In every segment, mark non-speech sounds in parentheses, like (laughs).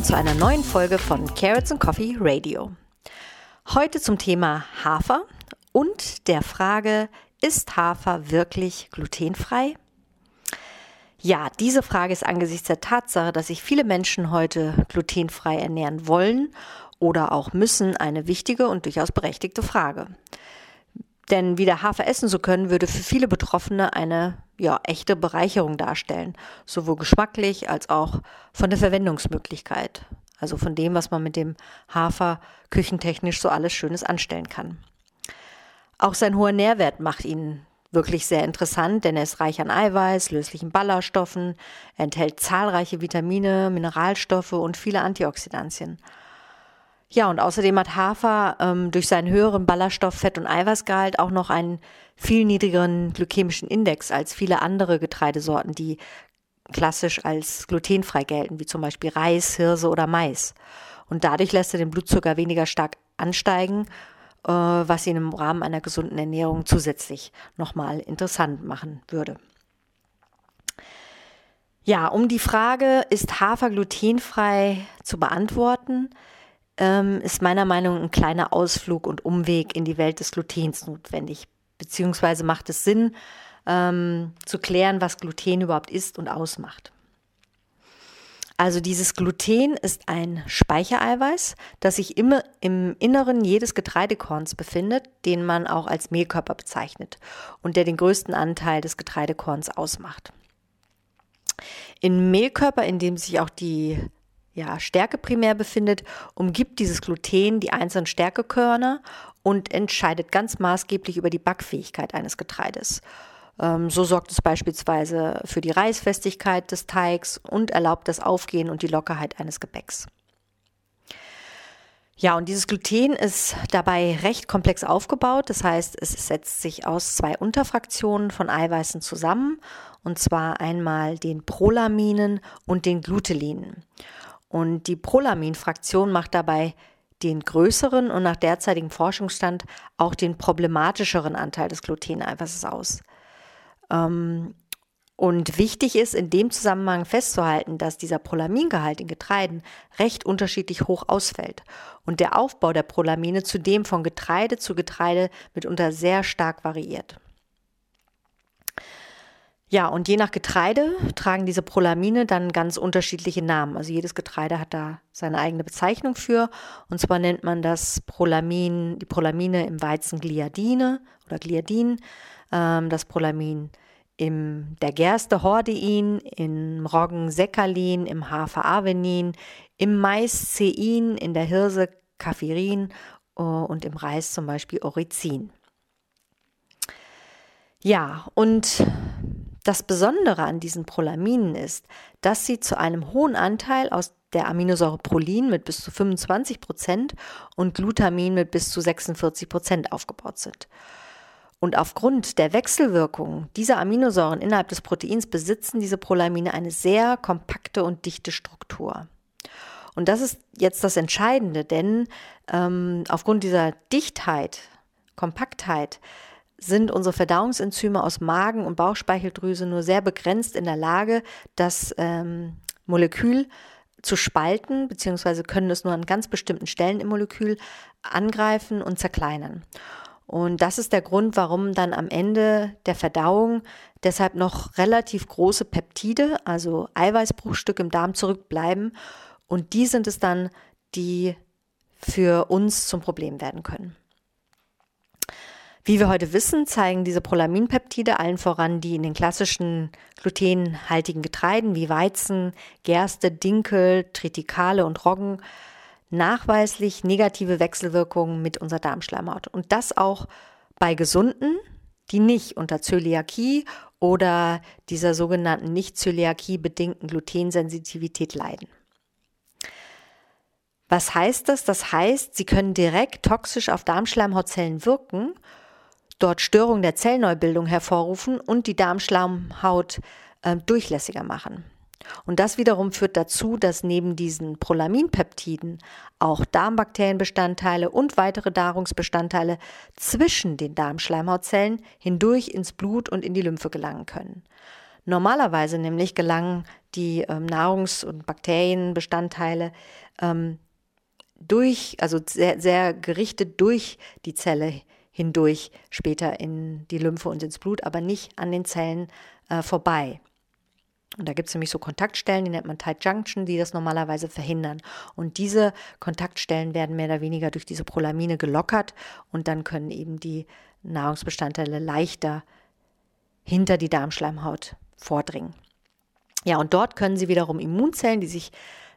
willkommen zu einer neuen Folge von Carrots and Coffee Radio. Heute zum Thema Hafer und der Frage, ist Hafer wirklich glutenfrei? Ja, diese Frage ist angesichts der Tatsache, dass sich viele Menschen heute glutenfrei ernähren wollen oder auch müssen, eine wichtige und durchaus berechtigte Frage. Denn wieder Hafer essen zu können, würde für viele Betroffene eine ja, echte Bereicherung darstellen, sowohl geschmacklich als auch von der Verwendungsmöglichkeit, also von dem, was man mit dem Hafer küchentechnisch so alles Schönes anstellen kann. Auch sein hoher Nährwert macht ihn wirklich sehr interessant, denn er ist reich an Eiweiß, löslichen Ballaststoffen, enthält zahlreiche Vitamine, Mineralstoffe und viele Antioxidantien. Ja, und außerdem hat Hafer ähm, durch seinen höheren Ballaststoff-, Fett- und Eiweißgehalt auch noch einen viel niedrigeren glykämischen Index als viele andere Getreidesorten, die klassisch als glutenfrei gelten, wie zum Beispiel Reis, Hirse oder Mais. Und dadurch lässt er den Blutzucker weniger stark ansteigen, äh, was ihn im Rahmen einer gesunden Ernährung zusätzlich nochmal interessant machen würde. Ja, um die Frage, ist Hafer glutenfrei zu beantworten, ähm, ist meiner Meinung nach ein kleiner Ausflug und Umweg in die Welt des Glutens notwendig. Beziehungsweise macht es Sinn, ähm, zu klären, was Gluten überhaupt ist und ausmacht. Also dieses Gluten ist ein Speichereiweiß, das sich immer im Inneren jedes Getreidekorns befindet, den man auch als Mehlkörper bezeichnet und der den größten Anteil des Getreidekorns ausmacht. In Mehlkörper, in dem sich auch die ja, Stärke primär befindet, umgibt dieses Gluten die einzelnen Stärkekörner und entscheidet ganz maßgeblich über die Backfähigkeit eines Getreides. Ähm, so sorgt es beispielsweise für die Reißfestigkeit des Teigs und erlaubt das Aufgehen und die Lockerheit eines Gebäcks. Ja, und dieses Gluten ist dabei recht komplex aufgebaut. Das heißt, es setzt sich aus zwei Unterfraktionen von Eiweißen zusammen, und zwar einmal den Prolaminen und den Glutelinen. Und die Prolamin-Fraktion macht dabei den größeren und nach derzeitigem Forschungsstand auch den problematischeren Anteil des Gluteneiweißes aus. Ähm, und wichtig ist in dem Zusammenhang festzuhalten, dass dieser Prolamingehalt in Getreiden recht unterschiedlich hoch ausfällt und der Aufbau der Prolamine zudem von Getreide zu Getreide mitunter sehr stark variiert. Ja, und je nach Getreide tragen diese Prolamine dann ganz unterschiedliche Namen. Also jedes Getreide hat da seine eigene Bezeichnung für. Und zwar nennt man das Prolamin, die Prolamine im Weizen Gliadine oder Gliadin, ähm, das Prolamin im der Gerste Hordein, im Roggen Sekalin, im Hafer Avenin, im Mais Cein, in der Hirse Kafirin uh, und im Reis zum Beispiel Orizin. Ja, und das Besondere an diesen Prolaminen ist, dass sie zu einem hohen Anteil aus der Aminosäure Prolin mit bis zu 25 Prozent und Glutamin mit bis zu 46 Prozent aufgebaut sind. Und aufgrund der Wechselwirkung dieser Aminosäuren innerhalb des Proteins besitzen diese Prolamine eine sehr kompakte und dichte Struktur. Und das ist jetzt das Entscheidende, denn ähm, aufgrund dieser Dichtheit, Kompaktheit, sind unsere Verdauungsenzyme aus Magen- und Bauchspeicheldrüse nur sehr begrenzt in der Lage, das ähm, Molekül zu spalten, beziehungsweise können es nur an ganz bestimmten Stellen im Molekül angreifen und zerkleinern. Und das ist der Grund, warum dann am Ende der Verdauung deshalb noch relativ große Peptide, also Eiweißbruchstücke im Darm zurückbleiben. Und die sind es dann, die für uns zum Problem werden können. Wie wir heute wissen, zeigen diese Prolaminpeptide allen voran die in den klassischen glutenhaltigen Getreiden wie Weizen, Gerste, Dinkel, Tritikale und Roggen nachweislich negative Wechselwirkungen mit unserer Darmschleimhaut. Und das auch bei Gesunden, die nicht unter Zöliakie oder dieser sogenannten Nicht-Zöliakie bedingten Glutensensitivität leiden. Was heißt das? Das heißt, sie können direkt toxisch auf Darmschleimhautzellen wirken dort Störungen der Zellneubildung hervorrufen und die Darmschleimhaut äh, durchlässiger machen. Und das wiederum führt dazu, dass neben diesen Prolaminpeptiden auch Darmbakterienbestandteile und weitere Nahrungsbestandteile zwischen den Darmschleimhautzellen hindurch ins Blut und in die Lymphe gelangen können. Normalerweise nämlich gelangen die ähm, Nahrungs- und Bakterienbestandteile ähm, durch, also sehr, sehr gerichtet durch die Zelle hindurch später in die Lymphe und ins Blut, aber nicht an den Zellen äh, vorbei. Und da gibt es nämlich so Kontaktstellen, die nennt man Tight Junction, die das normalerweise verhindern. Und diese Kontaktstellen werden mehr oder weniger durch diese Prolamine gelockert und dann können eben die Nahrungsbestandteile leichter hinter die Darmschleimhaut vordringen. Ja, und dort können sie wiederum Immunzellen, die sich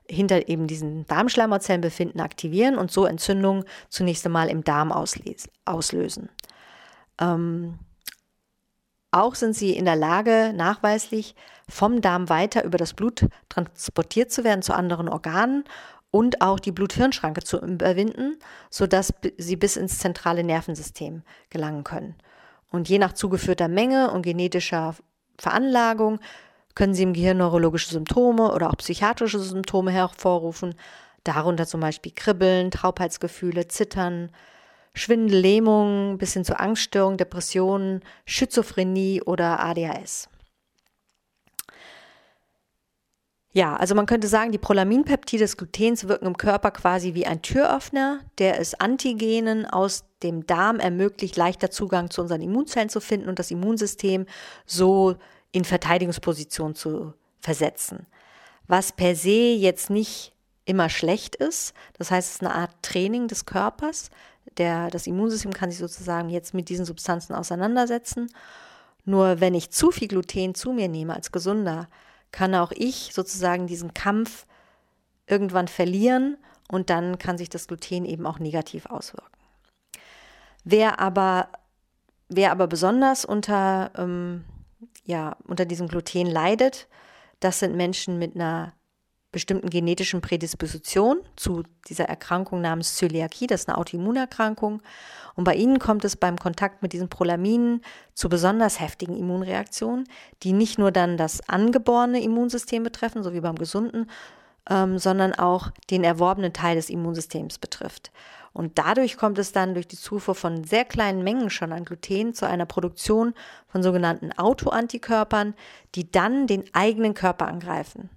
hinter eben diesen Darmschleimhautzellen befinden, aktivieren und so Entzündungen zunächst einmal im Darm auslösen. Ähm, auch sind sie in der Lage, nachweislich vom Darm weiter über das Blut transportiert zu werden zu anderen Organen und auch die Blut-Hirn-Schranke zu überwinden, sodass sie bis ins zentrale Nervensystem gelangen können. Und je nach zugeführter Menge und genetischer Veranlagung können sie im Gehirn neurologische Symptome oder auch psychiatrische Symptome hervorrufen, darunter zum Beispiel Kribbeln, Taubheitsgefühle, Zittern, Schwindel, Lähmung bis hin zu Angststörungen, Depressionen, Schizophrenie oder ADHS. Ja, also man könnte sagen, die Prolaminpeptide des Glutens wirken im Körper quasi wie ein Türöffner, der es Antigenen aus dem Darm ermöglicht, leichter Zugang zu unseren Immunzellen zu finden und das Immunsystem so in Verteidigungsposition zu versetzen. Was per se jetzt nicht immer schlecht ist. Das heißt, es ist eine Art Training des Körpers. Der, das Immunsystem kann sich sozusagen jetzt mit diesen Substanzen auseinandersetzen. Nur wenn ich zu viel Gluten zu mir nehme als Gesunder, kann auch ich sozusagen diesen Kampf irgendwann verlieren und dann kann sich das Gluten eben auch negativ auswirken. Wer aber, wer aber besonders unter ähm, ja, unter diesem Gluten leidet, das sind Menschen mit einer bestimmten genetischen Prädisposition zu dieser Erkrankung namens Zöliakie, das ist eine Autoimmunerkrankung. Und bei ihnen kommt es beim Kontakt mit diesen Prolaminen zu besonders heftigen Immunreaktionen, die nicht nur dann das angeborene Immunsystem betreffen, so wie beim gesunden, ähm, sondern auch den erworbenen Teil des Immunsystems betrifft. Und dadurch kommt es dann durch die Zufuhr von sehr kleinen Mengen schon an Gluten zu einer Produktion von sogenannten Autoantikörpern, die dann den eigenen Körper angreifen.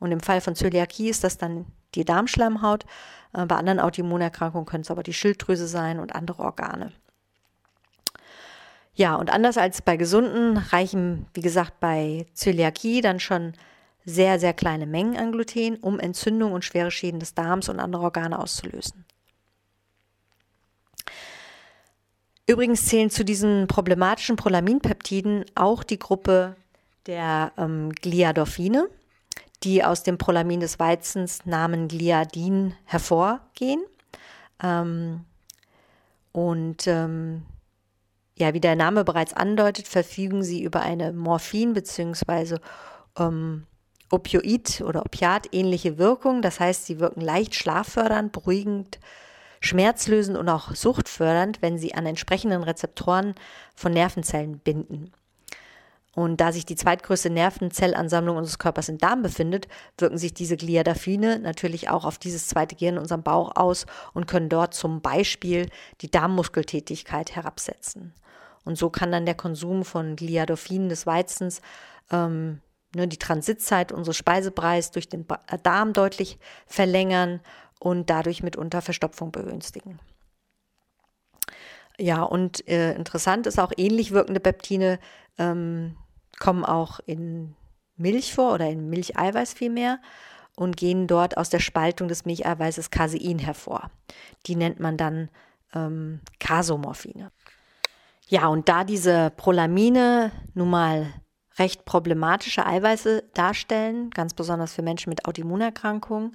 Und im Fall von Zöliakie ist das dann die Darmschleimhaut. Äh, bei anderen Autoimmunerkrankungen können es aber die Schilddrüse sein und andere Organe. Ja, und anders als bei Gesunden reichen, wie gesagt, bei Zöliakie dann schon sehr, sehr kleine Mengen an Gluten, um Entzündung und schwere Schäden des Darms und anderer Organe auszulösen. Übrigens zählen zu diesen problematischen Prolaminpeptiden auch die Gruppe der ähm, Gliadorphine, die aus dem Prolamin des Weizens Namen Gliadin hervorgehen. Ähm, und ähm, ja, wie der Name bereits andeutet, verfügen sie über eine Morphin- bzw. Ähm, Opioid- oder Opiat-ähnliche Wirkung. Das heißt, sie wirken leicht schlaffördernd, beruhigend, schmerzlösend und auch suchtfördernd, wenn sie an entsprechenden Rezeptoren von Nervenzellen binden. Und da sich die zweitgrößte Nervenzellansammlung unseres Körpers im Darm befindet, wirken sich diese Gliadaphine natürlich auch auf dieses zweite Gehirn in unserem Bauch aus und können dort zum Beispiel die Darmmuskeltätigkeit herabsetzen. Und so kann dann der Konsum von Gliadophinen des Weizens ähm, ne, die Transitzeit unseres Speisepreis durch den Darm deutlich verlängern und dadurch mitunter Verstopfung begünstigen. Ja, und äh, interessant ist auch, ähnlich wirkende Peptine ähm, kommen auch in Milch vor oder in Milcheiweiß vielmehr und gehen dort aus der Spaltung des Milcheiweißes Casein hervor. Die nennt man dann ähm, Casomorphine. Ja, und da diese Prolamine nun mal recht problematische Eiweiße darstellen, ganz besonders für Menschen mit Autoimmunerkrankungen,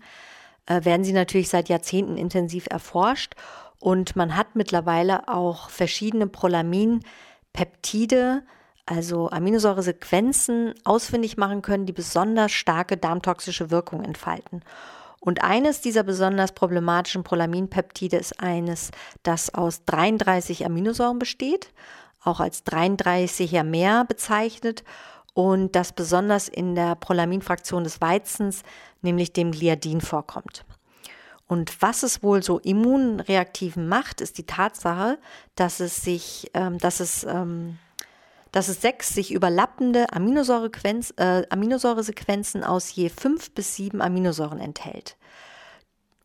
äh, werden sie natürlich seit Jahrzehnten intensiv erforscht und man hat mittlerweile auch verschiedene Prolamin-Peptide, also Aminosäuresequenzen, ausfindig machen können, die besonders starke darmtoxische Wirkung entfalten. Und eines dieser besonders problematischen Prolaminpeptide ist eines, das aus 33 Aminosäuren besteht, auch als 33er mehr bezeichnet und das besonders in der Prolaminfraktion des Weizens, nämlich dem Gliadin, vorkommt. Und was es wohl so immunreaktiven macht, ist die Tatsache, dass es sich, ähm, dass es ähm, dass es sechs sich überlappende äh, Aminosäuresequenzen aus je fünf bis sieben Aminosäuren enthält.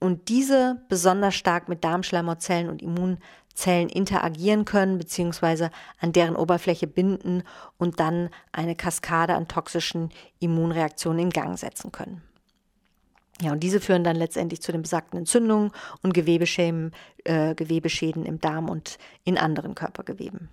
Und diese besonders stark mit Darmschleimhautzellen und Immunzellen interagieren können, beziehungsweise an deren Oberfläche binden und dann eine Kaskade an toxischen Immunreaktionen in Gang setzen können. Ja, und diese führen dann letztendlich zu den besagten Entzündungen und Gewebeschäden, äh, Gewebeschäden im Darm und in anderen Körpergeweben.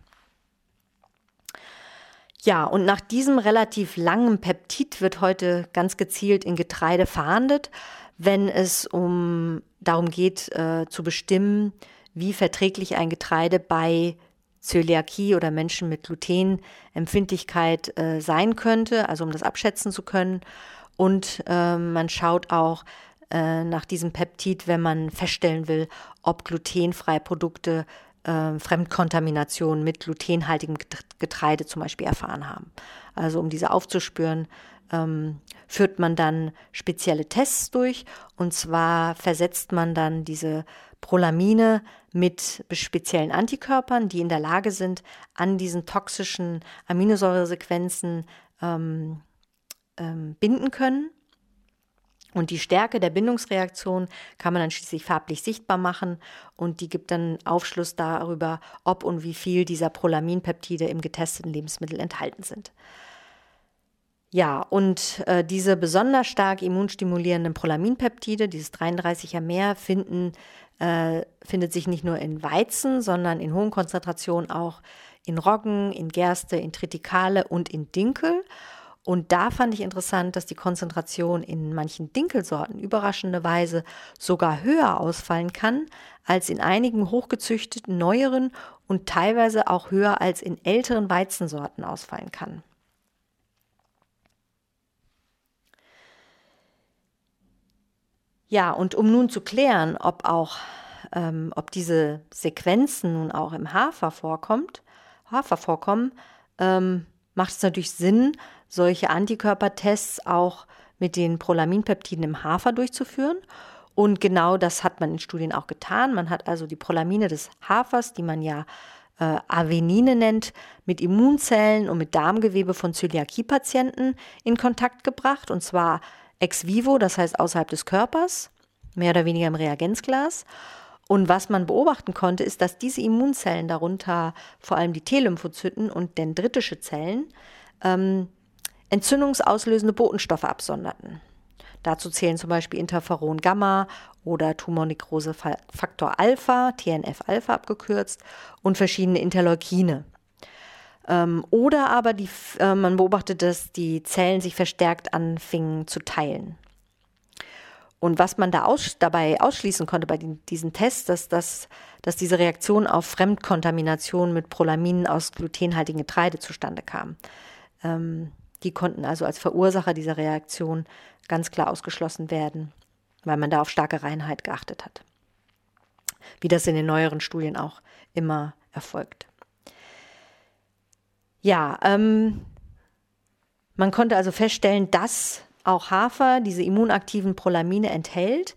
Ja, und nach diesem relativ langen Peptid wird heute ganz gezielt in Getreide verhandelt, wenn es um darum geht, äh, zu bestimmen, wie verträglich ein Getreide bei Zöliakie oder Menschen mit Glutenempfindlichkeit äh, sein könnte, also um das abschätzen zu können. Und äh, man schaut auch äh, nach diesem Peptid, wenn man feststellen will, ob glutenfreie Produkte äh, Fremdkontamination mit glutenhaltigem Getreide zum Beispiel erfahren haben. Also um diese aufzuspüren, ähm, führt man dann spezielle Tests durch und zwar versetzt man dann diese Prolamine mit speziellen Antikörpern, die in der Lage sind, an diesen toxischen Aminosäuresequenzen ähm, ähm, binden können. Und die Stärke der Bindungsreaktion kann man dann schließlich farblich sichtbar machen und die gibt dann Aufschluss darüber, ob und wie viel dieser Prolaminpeptide im getesteten Lebensmittel enthalten sind. Ja, und äh, diese besonders stark immunstimulierenden Prolaminpeptide, dieses 33er mehr, finden, äh, findet sich nicht nur in Weizen, sondern in hohen Konzentrationen auch in Roggen, in Gerste, in Tritikale und in Dinkel. Und da fand ich interessant, dass die Konzentration in manchen Dinkelsorten überraschenderweise sogar höher ausfallen kann als in einigen hochgezüchteten neueren und teilweise auch höher als in älteren Weizensorten ausfallen kann. Ja, und um nun zu klären, ob auch, ähm, ob diese Sequenzen nun auch im Hafer vorkommt, Hafer vorkommen, ähm, macht es natürlich Sinn, solche Antikörpertests auch mit den Prolaminpeptiden im Hafer durchzuführen. Und genau das hat man in Studien auch getan. Man hat also die Prolamine des Hafers, die man ja äh, Avenine nennt, mit Immunzellen und mit Darmgewebe von Zöliakie-Patienten in Kontakt gebracht. Und zwar ex vivo, das heißt außerhalb des Körpers, mehr oder weniger im Reagenzglas. Und was man beobachten konnte, ist, dass diese Immunzellen, darunter vor allem die T-Lymphozyten und dendritische Zellen, ähm, entzündungsauslösende Botenstoffe absonderten. Dazu zählen zum Beispiel Interferon Gamma oder Tumornekrose Faktor Alpha, TNF-Alpha abgekürzt, und verschiedene Interleukine. Ähm, oder aber die, äh, man beobachtet, dass die Zellen sich verstärkt anfingen zu teilen. Und was man da aus, dabei ausschließen konnte bei den, diesen Tests, dass, dass, dass diese Reaktion auf Fremdkontamination mit Prolaminen aus glutenhaltigem Getreide zustande kam. Ähm, die konnten also als Verursacher dieser Reaktion ganz klar ausgeschlossen werden, weil man da auf starke Reinheit geachtet hat. Wie das in den neueren Studien auch immer erfolgt. Ja, ähm, man konnte also feststellen, dass auch Hafer diese immunaktiven Prolamine enthält.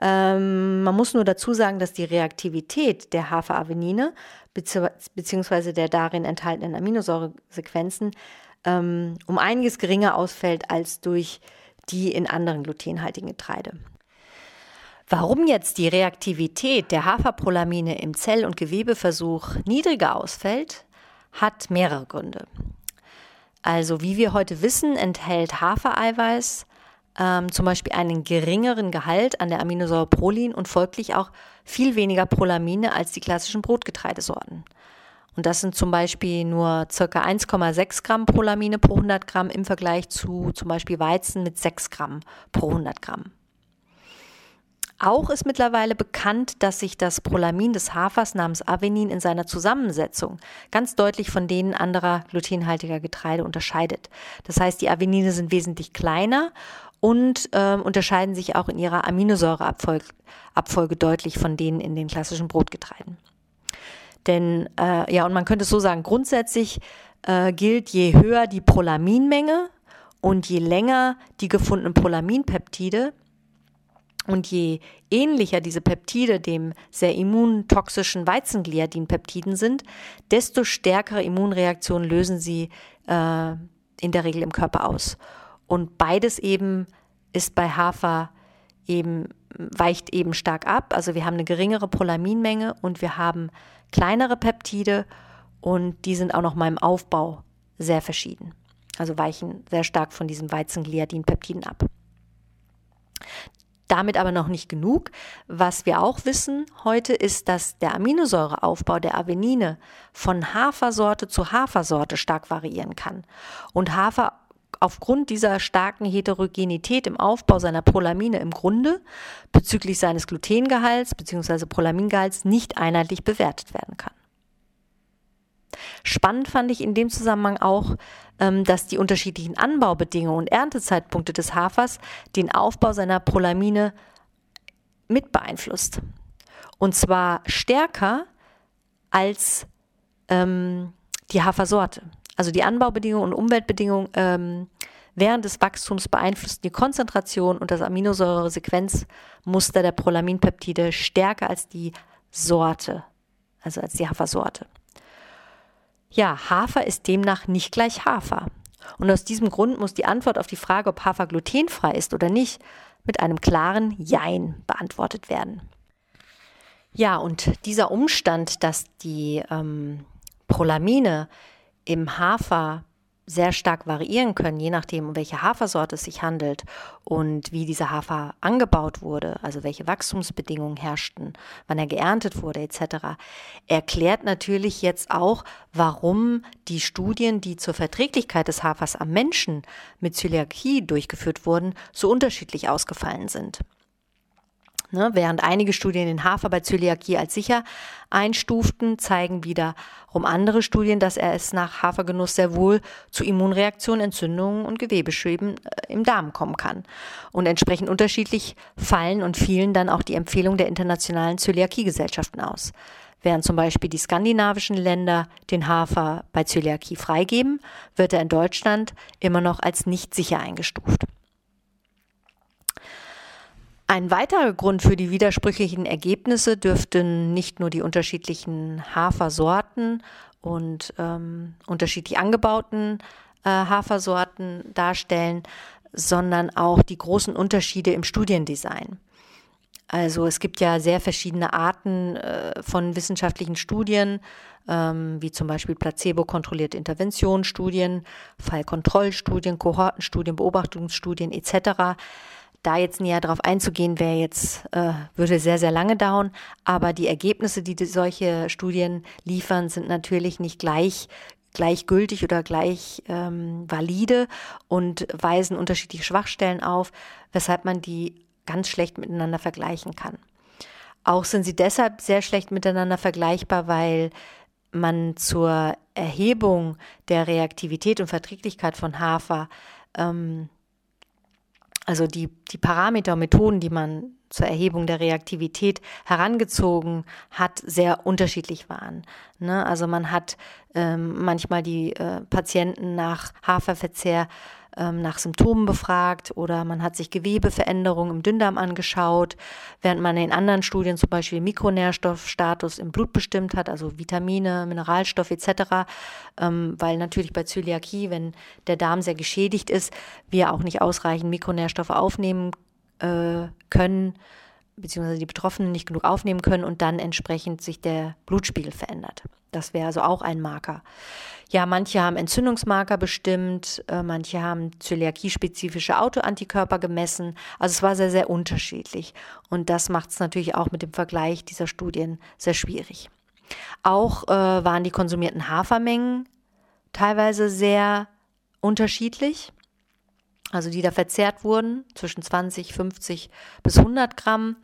Ähm, man muss nur dazu sagen, dass die Reaktivität der Haferavenine bzw. der darin enthaltenen Aminosäuresequenzen ähm, um einiges geringer ausfällt als durch die in anderen glutenhaltigen Getreide. Warum jetzt die Reaktivität der Haferprolamine im Zell- und Gewebeversuch niedriger ausfällt, hat mehrere Gründe. Also wie wir heute wissen, enthält Hafereiweiß ähm, zum Beispiel einen geringeren Gehalt an der Aminosäure Prolin und folglich auch viel weniger Prolamine als die klassischen Brotgetreidesorten. Und das sind zum Beispiel nur ca. 1,6 Gramm Prolamine pro 100 Gramm im Vergleich zu zum Beispiel Weizen mit 6 Gramm pro 100 Gramm. Auch ist mittlerweile bekannt, dass sich das Prolamin des Hafers namens Avenin in seiner Zusammensetzung ganz deutlich von denen anderer glutenhaltiger Getreide unterscheidet. Das heißt, die Avenine sind wesentlich kleiner und äh, unterscheiden sich auch in ihrer Aminosäureabfolge deutlich von denen in den klassischen Brotgetreiden. Denn, äh, ja, und man könnte es so sagen, grundsätzlich äh, gilt, je höher die Prolaminmenge und je länger die gefundenen Prolaminpeptide, Und je ähnlicher diese Peptide dem sehr immuntoxischen Weizengliadin-Peptiden sind, desto stärkere Immunreaktionen lösen sie äh, in der Regel im Körper aus. Und beides eben ist bei Hafer eben, weicht eben stark ab. Also wir haben eine geringere Prolaminmenge und wir haben kleinere Peptide und die sind auch noch mal im Aufbau sehr verschieden. Also weichen sehr stark von diesen Weizengliadin-Peptiden ab. Damit aber noch nicht genug. Was wir auch wissen heute ist, dass der Aminosäureaufbau der Avenine von Hafersorte zu Hafersorte stark variieren kann. Und Hafer aufgrund dieser starken Heterogenität im Aufbau seiner Prolamine im Grunde bezüglich seines Glutengehalts bzw. Prolamingehalts nicht einheitlich bewertet werden kann. Spannend fand ich in dem Zusammenhang auch, ähm, dass die unterschiedlichen Anbaubedingungen und Erntezeitpunkte des Hafers den Aufbau seiner Prolamine mit beeinflusst. Und zwar stärker als ähm, die Hafersorte. Also die Anbaubedingungen und Umweltbedingungen ähm, während des Wachstums beeinflussen die Konzentration und das Aminosäure-Sequenzmuster der Prolaminpeptide stärker als die Sorte, also als die Hafersorte. Ja, Hafer ist demnach nicht gleich Hafer. Und aus diesem Grund muss die Antwort auf die Frage, ob Hafer glutenfrei ist oder nicht, mit einem klaren Jein beantwortet werden. Ja, und dieser Umstand, dass die ähm, Prolamine im Hafer sehr stark variieren können, je nachdem, um welche Hafersorte es sich handelt und wie dieser Hafer angebaut wurde, also welche Wachstumsbedingungen herrschten, wann er geerntet wurde etc., erklärt natürlich jetzt auch, warum die Studien, die zur Verträglichkeit des Hafers am Menschen mit Zöliakie durchgeführt wurden, so unterschiedlich ausgefallen sind. Ne, während einige Studien den Hafer bei Zöliakie als sicher einstuften, zeigen wiederum andere Studien, dass er es nach Hafergenuss sehr wohl zu Immunreaktionen, Entzündungen und Gewebeschweben äh, im Darm kommen kann. Und entsprechend unterschiedlich fallen und fielen dann auch die Empfehlungen der internationalen Zöliakiegesellschaften aus. Während zum Beispiel die skandinavischen Länder den Hafer bei Zöliakie freigeben, wird er in Deutschland immer noch als nicht sicher eingestuft. Ein weiterer Grund für die widersprüchlichen Ergebnisse dürften nicht nur die unterschiedlichen Hafersorten und ähm, unterschiedlich angebauten äh, Hafersorten darstellen, sondern auch die großen Unterschiede im Studiendesign. Also es gibt ja sehr verschiedene Arten äh, von wissenschaftlichen Studien, ähm, wie zum Beispiel placebo-kontrollierte Interventionsstudien, Fallkontrollstudien, Kohortenstudien, Beobachtungsstudien etc da jetzt näher darauf einzugehen, wäre jetzt, äh, würde sehr, sehr lange dauern. Aber die Ergebnisse, die, die solche Studien liefern, sind natürlich nicht gleich gleichgültig oder gleich ähm, valide und weisen unterschiedliche Schwachstellen auf, weshalb man die ganz schlecht miteinander vergleichen kann. Auch sind sie deshalb sehr schlecht miteinander vergleichbar, weil man zur Erhebung der Reaktivität und Verträglichkeit von Hafer ähm, also die, die Parameter, Methoden, die man zur Erhebung der Reaktivität herangezogen hat, sehr unterschiedlich waren. Ne? Also man hat ähm, manchmal die äh, Patienten nach Haferverzehr ähm, nach Symptomen befragt oder man hat sich Gewebeveränderungen im Dünndarm angeschaut, während man in anderen Studien zum Beispiel Mikronährstoffstatus im Blut bestimmt hat, also Vitamine, Mineralstoffe etc., ähm, weil natürlich bei Zöliakie, wenn der Darm sehr geschädigt ist, wir auch nicht ausreichend Mikronährstoffe aufnehmen äh, können beziehungsweise die Betroffenen nicht genug aufnehmen können und dann entsprechend sich der Blutspiegel verändert. Das wäre also auch ein Marker. Ja, manche haben Entzündungsmarker bestimmt, äh, manche haben zöliakie-spezifische Autoantikörper gemessen. Also es war sehr, sehr unterschiedlich. Und das macht es natürlich auch mit dem Vergleich dieser Studien sehr schwierig. Auch äh, waren die konsumierten Hafermengen teilweise sehr unterschiedlich also die da verzehrt wurden, zwischen 20, 50 bis 100 Gramm.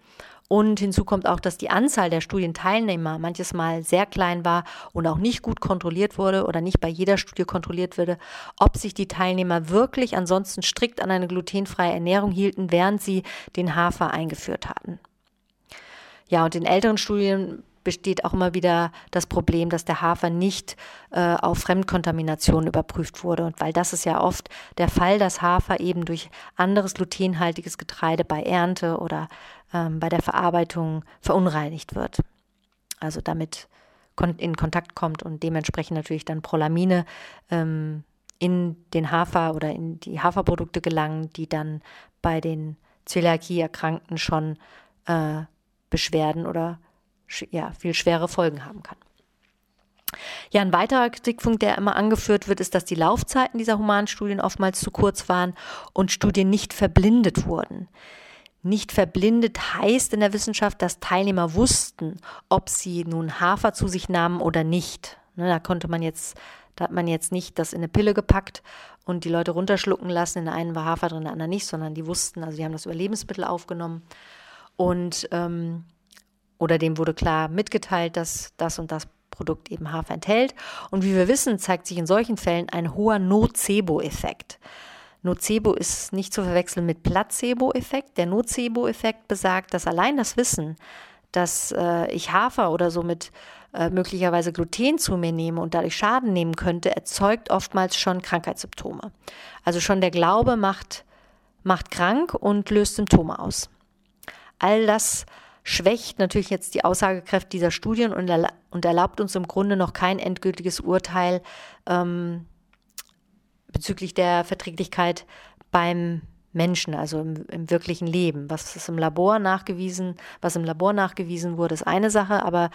Und hinzu kommt auch, dass die Anzahl der Studienteilnehmer manches Mal sehr klein war und auch nicht gut kontrolliert wurde oder nicht bei jeder Studie kontrolliert wurde, ob sich die Teilnehmer wirklich ansonsten strikt an eine glutenfreie Ernährung hielten, während sie den Hafer eingeführt hatten. Ja, und in älteren Studien besteht auch immer wieder das Problem, dass der Hafer nicht äh, auf Fremdkontamination überprüft wurde. Und weil das ist ja oft der Fall, dass Hafer eben durch anderes glutenhaltiges Getreide bei Ernte oder ähm, bei der Verarbeitung verunreinigt wird. Also damit kon in Kontakt kommt und dementsprechend natürlich dann Prolamine ähm, in den Hafer oder in die Haferprodukte gelangen, die dann bei den Zöliakie-Erkrankten schon äh, Beschwerden oder ja, viel schwere Folgen haben kann. Ja, ein weiterer Kritikpunkt, der immer angeführt wird, ist, dass die Laufzeiten dieser Humanstudien oftmals zu kurz waren und Studien nicht verblindet wurden. Nicht verblindet heißt in der Wissenschaft, dass Teilnehmer wussten, ob sie nun Hafer zu sich nahmen oder nicht. Ne, da konnte man jetzt, da hat man jetzt nicht das in eine Pille gepackt und die Leute runterschlucken lassen. In der einen war Hafer drin, in der anderen nicht, sondern die wussten, also die haben das über Lebensmittel aufgenommen und ähm, oder dem wurde klar mitgeteilt, dass das und das Produkt eben Hafer enthält. Und wie wir wissen, zeigt sich in solchen Fällen ein hoher Nocebo-Effekt. Nocebo ist nicht zu verwechseln mit Placebo-Effekt. Der Nocebo-Effekt besagt, dass allein das Wissen, dass äh, ich Hafer oder somit äh, möglicherweise Gluten zu mir nehme und dadurch Schaden nehmen könnte, erzeugt oftmals schon Krankheitssymptome. Also schon der Glaube macht, macht krank und löst Symptome aus. All das schwächt natürlich jetzt die Aussagekraft dieser Studien und, erla und erlaubt uns im Grunde noch kein endgültiges Urteil ähm, bezüglich der Verträglichkeit beim Menschen, also im, im, wirklichen Leben. Was ist im Labor nachgewiesen, was im Labor nachgewiesen wurde, ist eine Sache, aber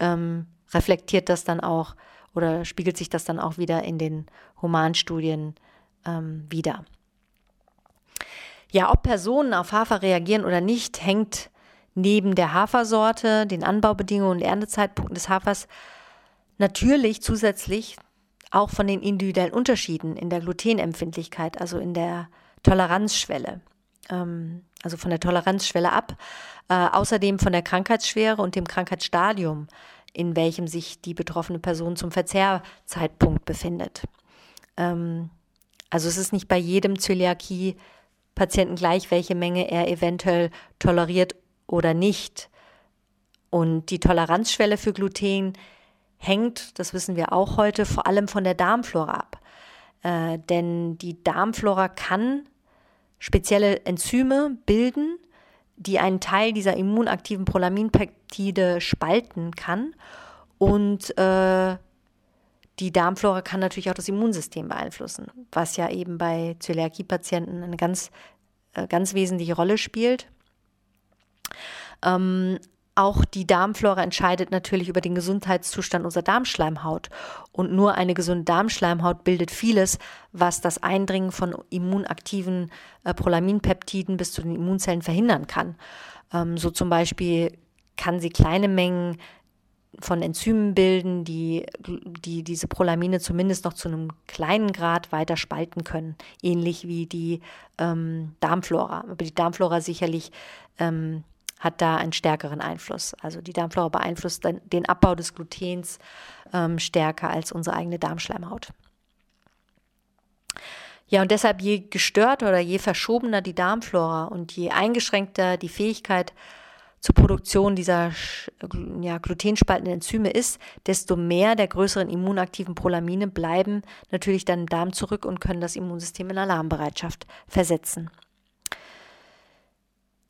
ähm, reflektiert das dann auch oder spiegelt sich das dann auch wieder in den Humanstudien ähm, wieder. Ja, ob Personen auf Hafer reagieren oder nicht, hängt neben der Hafersorte, den Anbaubedingungen und Erntezeitpunkten des Hafers natürlich zusätzlich auch von den individuellen Unterschieden in der Glutenempfindlichkeit, also in der Toleranzschwelle, ähm, also von der Toleranzschwelle ab, äh, außerdem von der Krankheitsschwere und dem Krankheitsstadium, in welchem sich die betroffene Person zum Verzehrzeitpunkt befindet. Ähm, also es ist nicht bei jedem Zöliakie-Patienten gleich, welche Menge er eventuell toleriert oder nicht. Und die Toleranzschwelle für Gluten hängt, das wissen wir auch heute, vor allem von der Darmflora ab. Äh, denn die Darmflora kann spezielle Enzyme bilden, die einen Teil dieser immunaktiven Prolaminpeptide spalten kann. Und äh, die Darmflora kann natürlich auch das Immunsystem beeinflussen, was ja eben bei Zöliakie-Patienten eine ganz, äh, ganz wesentliche Rolle spielt. Ähm, auch die Darmflora entscheidet natürlich über den Gesundheitszustand unserer Darmschleimhaut. Und nur eine gesunde Darmschleimhaut bildet vieles, was das Eindringen von immunaktiven äh, Prolaminpeptiden bis zu den Immunzellen verhindern kann. Ähm, so zum Beispiel kann sie kleine Mengen von Enzymen bilden, die, die diese Prolamine zumindest noch zu einem kleinen Grad weiter spalten können, ähnlich wie die ähm, Darmflora. Aber die Darmflora sicherlich ähm, hat da einen stärkeren Einfluss. Also die Darmflora beeinflusst den Abbau des Glutens ähm, stärker als unsere eigene Darmschleimhaut. Ja, und deshalb je gestörter oder je verschobener die Darmflora und je eingeschränkter die Fähigkeit zur Produktion dieser ja, glutenspaltenden Enzyme ist, desto mehr der größeren immunaktiven Prolamine bleiben natürlich dann im Darm zurück und können das Immunsystem in Alarmbereitschaft versetzen.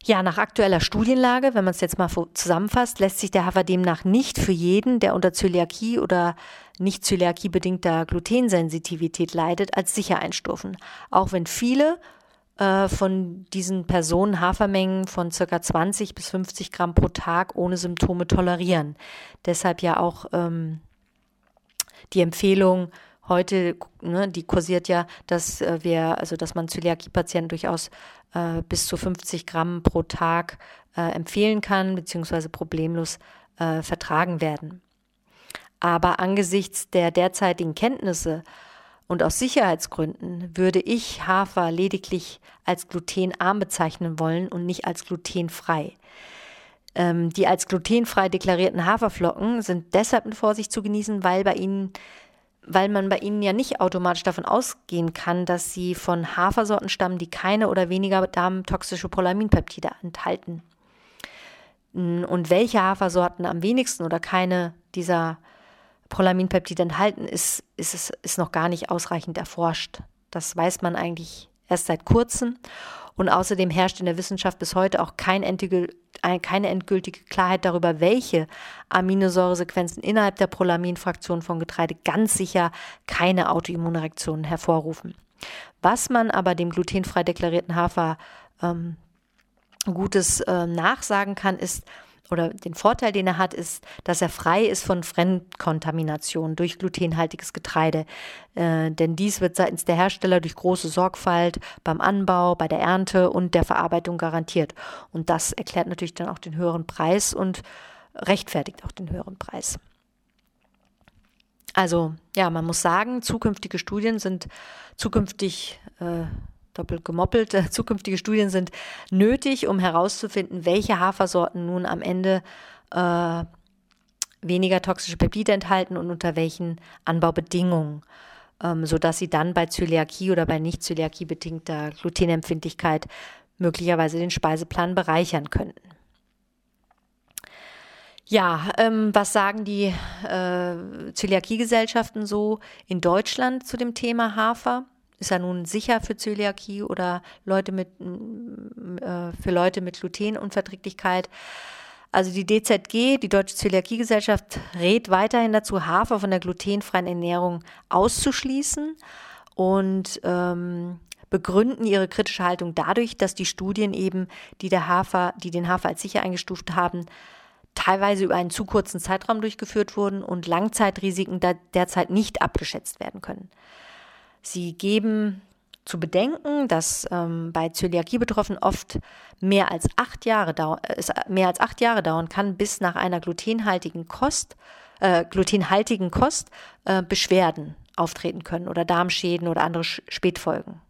Ja, nach aktueller Studienlage, wenn man es jetzt mal zusammenfasst, lässt sich der Hafer demnach nicht für jeden, der unter Zöliakie oder nicht Zöliakie bedingter Glutensensitivität leidet, als sicher einstufen. Auch wenn viele äh, von diesen Personen Hafermengen von ca. 20 bis 50 Gramm pro Tag ohne Symptome tolerieren. Deshalb ja auch ähm, die Empfehlung, heute, ne, die kursiert ja, dass äh, wir, also dass man Zöliakie-Patienten durchaus äh, bis zu 50 Gramm pro Tag äh, empfehlen kann, beziehungsweise problemlos äh, vertragen werden. Aber angesichts der derzeitigen Kenntnisse und aus Sicherheitsgründen würde ich Hafer lediglich als glutenarm bezeichnen wollen und nicht als glutenfrei. Ähm, die als glutenfrei deklarierten Haferflocken sind deshalb mit Vorsicht zu genießen, weil bei ihnen weil man bei ihnen ja nicht automatisch davon ausgehen kann, dass sie von Hafersorten stammen, die keine oder weniger darmtoxische Prolaminpeptide enthalten. Und welche Hafersorten am wenigsten oder keine dieser Prolaminpeptide enthalten, ist, ist, ist, ist noch gar nicht ausreichend erforscht. Das weiß man eigentlich erst seit kurzem. Und außerdem herrscht in der Wissenschaft bis heute auch kein keine endgültige Klarheit darüber, welche Aminosäuresequenzen innerhalb der Prolaminfraktion von Getreide ganz sicher keine Autoimmunreaktionen hervorrufen. Was man aber dem glutenfrei deklarierten Hafer ähm, Gutes äh, nachsagen kann, ist, oder den Vorteil, den er hat, ist, dass er frei ist von Fremdkontamination durch glutenhaltiges Getreide. Äh, denn dies wird seitens der Hersteller durch große Sorgfalt beim Anbau, bei der Ernte und der Verarbeitung garantiert. Und das erklärt natürlich dann auch den höheren Preis und rechtfertigt auch den höheren Preis. Also ja, man muss sagen, zukünftige Studien sind zukünftig äh, doppelt gemoppelt. Äh, (laughs) zukünftige Studien sind nötig, um herauszufinden, welche Hafersorten nun am Ende äh, weniger toxische Peptide enthalten und unter welchen Anbaubedingungen, ähm, sodass sie dann bei Zöliakie oder bei nicht Zöliakie bedingter Glutenempfindlichkeit möglicherweise den Speiseplan bereichern könnten. Ja, ähm, was sagen die äh, Zöliakiegesellschaften so in Deutschland zu dem Thema Hafer? Ist er nun sicher für Zöliakie oder Leute mit, äh, für Leute mit Glutenunverträglichkeit? Also die DZG, die Deutsche Zöliakiegesellschaft, rät weiterhin dazu, Hafer von der glutenfreien Ernährung auszuschließen und ähm, begründen ihre kritische Haltung dadurch, dass die Studien eben, die der Hafer, die den Hafer als sicher eingestuft haben, teilweise über einen zu kurzen Zeitraum durchgeführt wurden und Langzeitrisiken derzeit nicht abgeschätzt werden können. Sie geben zu bedenken, dass ähm, bei Zöliakie betroffen oft mehr als acht Jahre dauern, äh, es mehr als acht Jahre dauern kann, bis nach einer glutenhaltigen Kost, äh, glutenhaltigen Kost äh, Beschwerden auftreten können oder Darmschäden oder andere Spätfolgen.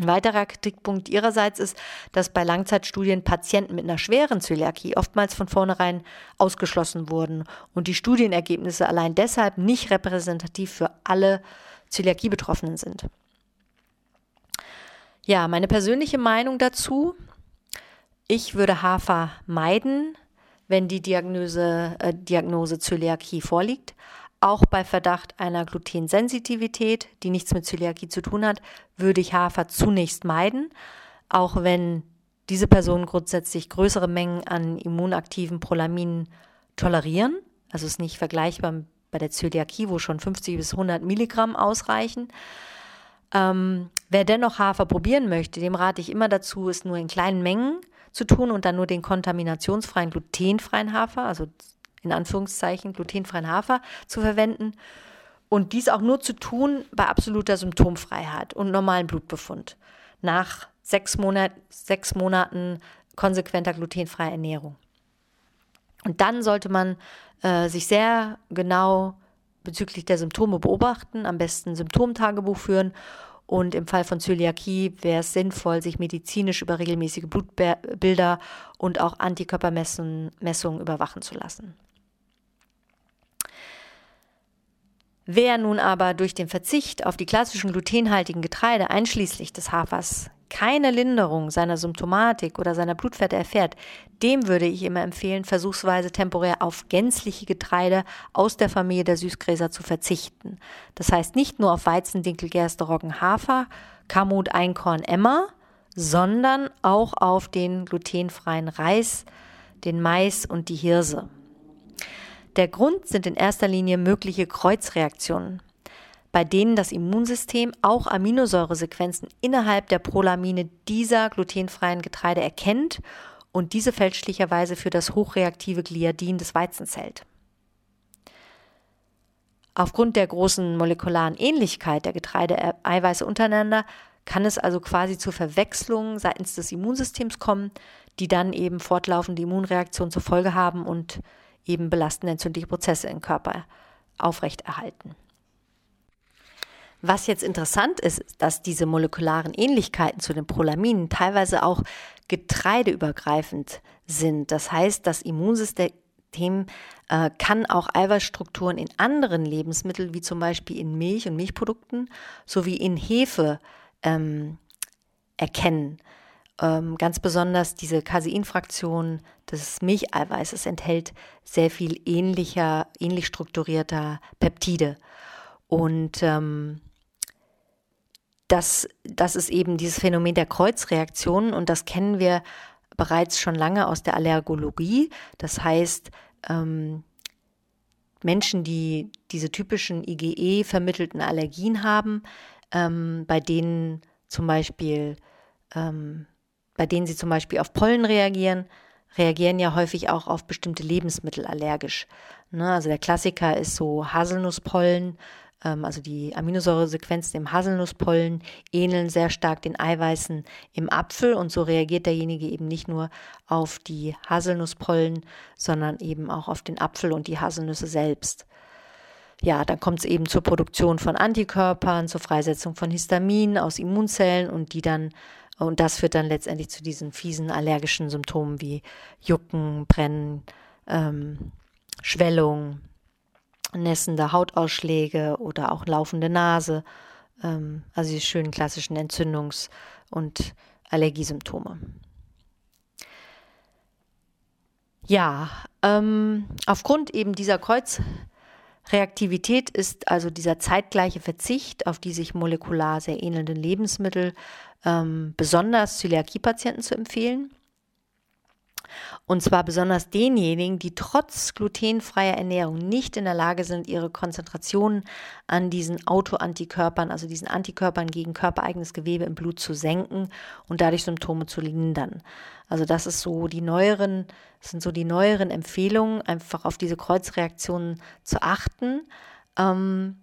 Ein weiterer Kritikpunkt ihrerseits ist, dass bei Langzeitstudien Patienten mit einer schweren Zöliakie oftmals von vornherein ausgeschlossen wurden und die Studienergebnisse allein deshalb nicht repräsentativ für alle Zöliakie-Betroffenen sind. Ja, meine persönliche Meinung dazu. Ich würde Hafer meiden, wenn die Diagnose, äh, Diagnose Zöliakie vorliegt. Auch bei Verdacht einer Glutensensitivität, die nichts mit Zöliakie zu tun hat, würde ich Hafer zunächst meiden, auch wenn diese Personen grundsätzlich größere Mengen an immunaktiven Prolaminen tolerieren. Also ist nicht vergleichbar bei der Zöliakie, wo schon 50 bis 100 Milligramm ausreichen. Ähm, wer dennoch Hafer probieren möchte, dem rate ich immer dazu, es nur in kleinen Mengen zu tun und dann nur den kontaminationsfreien, glutenfreien Hafer, also in Anführungszeichen glutenfreien Hafer zu verwenden. Und dies auch nur zu tun bei absoluter Symptomfreiheit und normalen Blutbefund nach sechs, Monat, sechs Monaten konsequenter glutenfreier Ernährung. Und dann sollte man äh, sich sehr genau bezüglich der Symptome beobachten, am besten Symptomtagebuch führen und im Fall von Zöliakie wäre es sinnvoll, sich medizinisch über regelmäßige Blutbilder und auch Antikörpermessungen überwachen zu lassen. Wer nun aber durch den Verzicht auf die klassischen glutenhaltigen Getreide einschließlich des Hafers keine Linderung seiner Symptomatik oder seiner Blutfette erfährt, dem würde ich immer empfehlen, versuchsweise temporär auf gänzliche Getreide aus der Familie der Süßgräser zu verzichten. Das heißt nicht nur auf Weizen, Dinkel, Gerste, Roggen, Hafer, Kamut, Einkorn, Emmer, sondern auch auf den glutenfreien Reis, den Mais und die Hirse. Der Grund sind in erster Linie mögliche Kreuzreaktionen bei denen das Immunsystem auch Aminosäuresequenzen innerhalb der Prolamine dieser glutenfreien Getreide erkennt und diese fälschlicherweise für das hochreaktive Gliadin des Weizens hält. Aufgrund der großen molekularen Ähnlichkeit der Getreideeiweiße untereinander kann es also quasi zur Verwechslung seitens des Immunsystems kommen, die dann eben fortlaufende Immunreaktionen zur Folge haben und eben belastende entzündliche Prozesse im Körper aufrechterhalten. Was jetzt interessant ist, dass diese molekularen Ähnlichkeiten zu den Prolaminen teilweise auch getreideübergreifend sind. Das heißt, das Immunsystem äh, kann auch Eiweißstrukturen in anderen Lebensmitteln, wie zum Beispiel in Milch und Milchprodukten sowie in Hefe, ähm, erkennen. ähm, ganz besonders diese Caseinfraktion des Milcheiweißes enthält sehr viel ähnlicher, ähnlich strukturierter Peptide. Und ähm, das, das ist eben dieses Phänomen der Kreuzreaktionen und das kennen wir bereits schon lange aus der Allergologie. Das heißt, ähm, Menschen, die diese typischen IgE-vermittelten Allergien haben, ähm, bei denen zum Beispiel, ähm, bei denen sie zum Beispiel auf Pollen reagieren, reagieren ja häufig auch auf bestimmte Lebensmittel allergisch. Ne? Also der Klassiker ist so Haselnusspollen ähm, also die Aminosäuresequenzen im Haselnusspollen ähneln sehr stark den Eiweißen im Apfel und so reagiert derjenige eben nicht nur auf die Haselnusspollen, sondern eben auch auf den Apfel und die Haselnüsse selbst. Ja, dann kommt es eben zur Produktion von Antikörpern, zur Freisetzung von Histamin aus Immunzellen und die dann und das führt dann letztendlich zu diesen fiesen allergischen Symptomen wie Jucken, Brennen, ähm, Schwellung, nässende Hautausschläge oder auch laufende Nase, ähm, also die schönen klassischen Entzündungs- und Allergiesymptome. Ja, ähm, aufgrund eben dieser Kreuzreaktivität ist also dieser zeitgleiche Verzicht auf die sich molekular sehr ähnelnden Lebensmittel ähm, besonders Zöliakie-Patienten zu empfehlen. Und zwar besonders denjenigen, die trotz glutenfreier Ernährung nicht in der Lage sind, ihre Konzentration an diesen Autoantikörpern, also diesen Antikörpern gegen körpereigenes Gewebe im Blut zu senken und dadurch Symptome zu lindern. Also das ist so die neueren, sind so die neueren Empfehlungen, einfach auf diese Kreuzreaktionen zu achten. Ähm,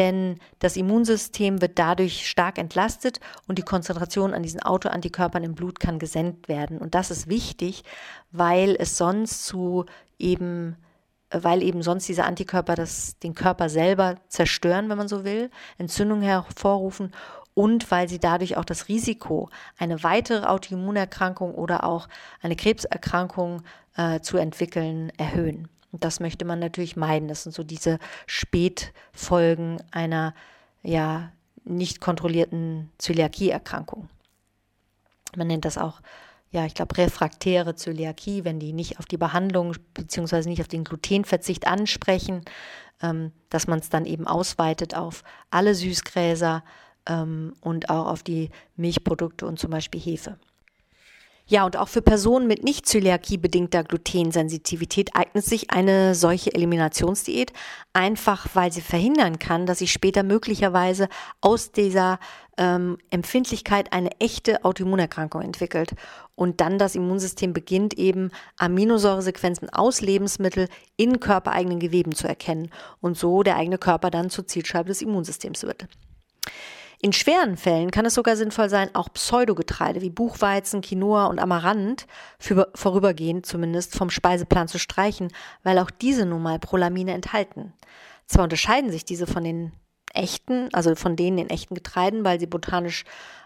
denn das Immunsystem wird dadurch stark entlastet und die Konzentration an diesen Autoantikörpern im Blut kann gesenkt werden. Und das ist wichtig, weil es sonst zu eben weil eben sonst diese Antikörper das, den Körper selber zerstören, wenn man so will, Entzündungen hervorrufen und weil sie dadurch auch das Risiko, eine weitere Autoimmunerkrankung oder auch eine Krebserkrankung äh, zu entwickeln, erhöhen. Und das möchte man natürlich meiden. Das sind so diese Spätfolgen einer ja nicht kontrollierten Zöliakieerkrankung. Man nennt das auch, ja, ich glaube, refraktäre Zöliakie, wenn die nicht auf die Behandlung bzw. nicht auf den Glutenverzicht ansprechen, ähm, dass man es dann eben ausweitet auf alle Süßgräser ähm, und auch auf die Milchprodukte und zum Beispiel Hefe. Ja, und auch für Personen mit nicht Zöliakie-bedingter Glutensensitivität eignet sich eine solche Eliminationsdiät, einfach weil sie verhindern kann, dass sich später möglicherweise aus dieser ähm, Empfindlichkeit eine echte Autoimmunerkrankung entwickelt und dann das Immunsystem beginnt eben Aminosäuresequenzen aus Lebensmitteln in körpereigenen Geweben zu erkennen und so der eigene Körper dann zur Zielscheibe des Immunsystems wird. In schweren Fällen kann es sogar sinnvoll sein, auch Pseudogetreide wie Buchweizen, Quinoa und Amaranth für, vorübergehend zumindest vom Speiseplan zu streichen, weil auch diese nun mal Prolamine enthalten. Zwar unterscheiden sich diese von den echten, also von denen in echten Getreiden, weil sie botanisch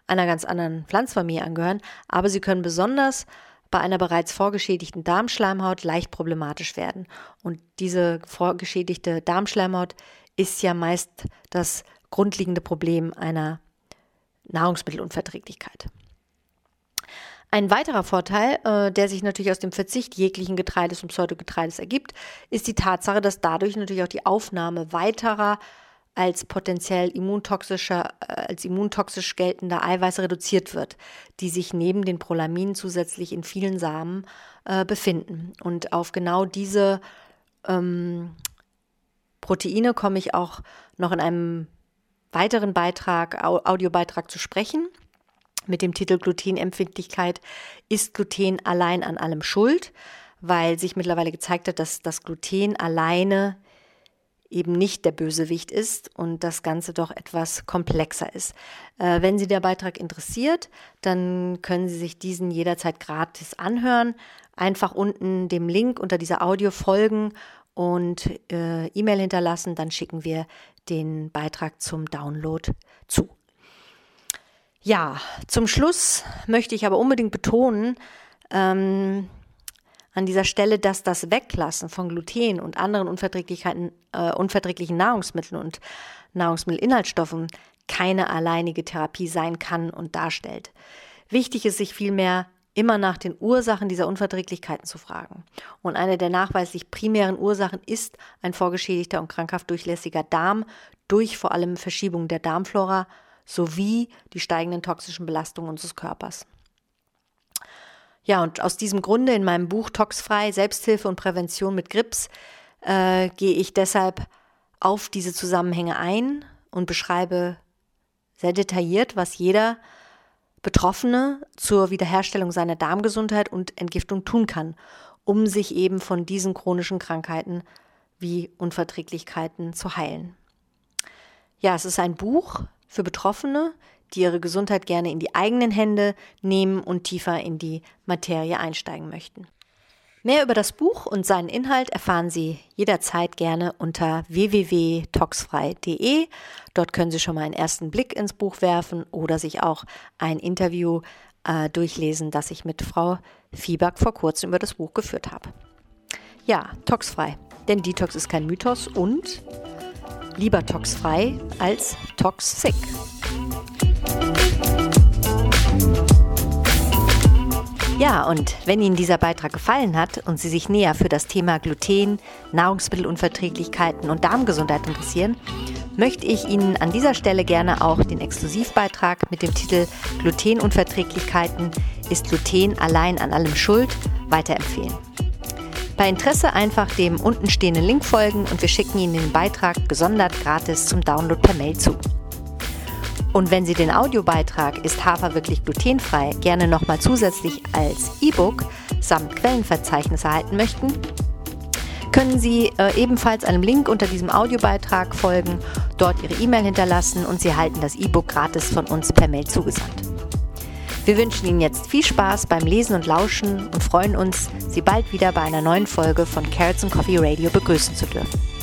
einer ganz anderen Pflanzfamilie angehören, aber sie können besonders bei einer bereits vorgeschädigten Darmschleimhaut leicht problematisch werden. Und diese vorgeschädigte Darmschleimhaut ist ja meist das grundlegende Problem einer Nahrungsmittelunverträglichkeit. Ein weiterer Vorteil, äh, der sich natürlich aus dem Verzicht jeglichen Getreides und Pseudogetreides ergibt, ist die Tatsache, dass dadurch natürlich auch die Aufnahme weiterer als potenziell immuntoxischer, äh, als immuntoxisch geltender Eiweiße reduziert wird, die sich neben den Prolaminen zusätzlich in vielen Samen äh, befinden. Und auf genau diese ähm, Proteine komme ich auch noch in einem weiteren Beitrag, Audiobeitrag zu sprechen mit dem Titel Glutenempfindlichkeit. Ist Gluten allein an allem schuld? Weil sich mittlerweile gezeigt hat, dass das Gluten alleine eben nicht der Bösewicht ist und das Ganze doch etwas komplexer ist. Äh, wenn Sie der Beitrag interessiert, dann können Sie sich diesen jederzeit gratis anhören. Einfach unten dem Link unter dieser Audio folgen und äh, E-Mail hinterlassen, dann schicken wir den Beitrag zum Download zu. Ja, zum Schluss möchte ich aber unbedingt betonen, ähm, an dieser Stelle, dass das Weglassen von Gluten und anderen Unverträglichkeiten, äh, unverträglichen Nahrungsmitteln und Nahrungsmittelinhaltsstoffen keine alleinige Therapie sein kann und darstellt. Wichtig ist sich vielmehr immer nach den Ursachen dieser Unverträglichkeiten zu fragen. Und eine der nachweislich primären Ursachen ist ein vorgeschädigter und krankhaft durchlässiger Darm durch vor allem Verschiebungen der Darmflora sowie die steigenden toxischen Belastungen unseres Körpers. Ja, und aus diesem Grunde in meinem Buch Toxfrei, Selbsthilfe und Prävention mit Grips äh, gehe ich deshalb auf diese Zusammenhänge ein und beschreibe sehr detailliert, was jeder Betroffene zur Wiederherstellung seiner Darmgesundheit und Entgiftung tun kann, um sich eben von diesen chronischen Krankheiten wie Unverträglichkeiten zu heilen. Ja, es ist ein Buch für Betroffene, die ihre Gesundheit gerne in die eigenen Hände nehmen und tiefer in die Materie einsteigen möchten. Mehr über das Buch und seinen Inhalt erfahren Sie jederzeit gerne unter www.toxfrei.de. Dort können Sie schon mal einen ersten Blick ins Buch werfen oder sich auch ein Interview äh, durchlesen, das ich mit Frau Fieback vor kurzem über das Buch geführt habe. Ja, toxfrei, denn Detox ist kein Mythos und lieber toxfrei als toxic. Ja, und wenn Ihnen dieser Beitrag gefallen hat und Sie sich näher für das Thema Gluten, Nahrungsmittelunverträglichkeiten und Darmgesundheit interessieren, möchte ich Ihnen an dieser Stelle gerne auch den Exklusivbeitrag mit dem Titel Glutenunverträglichkeiten ist Gluten allein an allem schuld weiterempfehlen. Bei Interesse einfach dem untenstehenden Link folgen und wir schicken Ihnen den Beitrag gesondert gratis zum Download per Mail zu. Und wenn Sie den Audiobeitrag Ist Hafer wirklich glutenfrei gerne nochmal zusätzlich als E-Book samt Quellenverzeichnis erhalten möchten, können Sie äh, ebenfalls einem Link unter diesem Audiobeitrag folgen, dort Ihre E-Mail hinterlassen und Sie erhalten das E-Book gratis von uns per Mail zugesandt. Wir wünschen Ihnen jetzt viel Spaß beim Lesen und Lauschen und freuen uns, Sie bald wieder bei einer neuen Folge von Carrots and Coffee Radio begrüßen zu dürfen.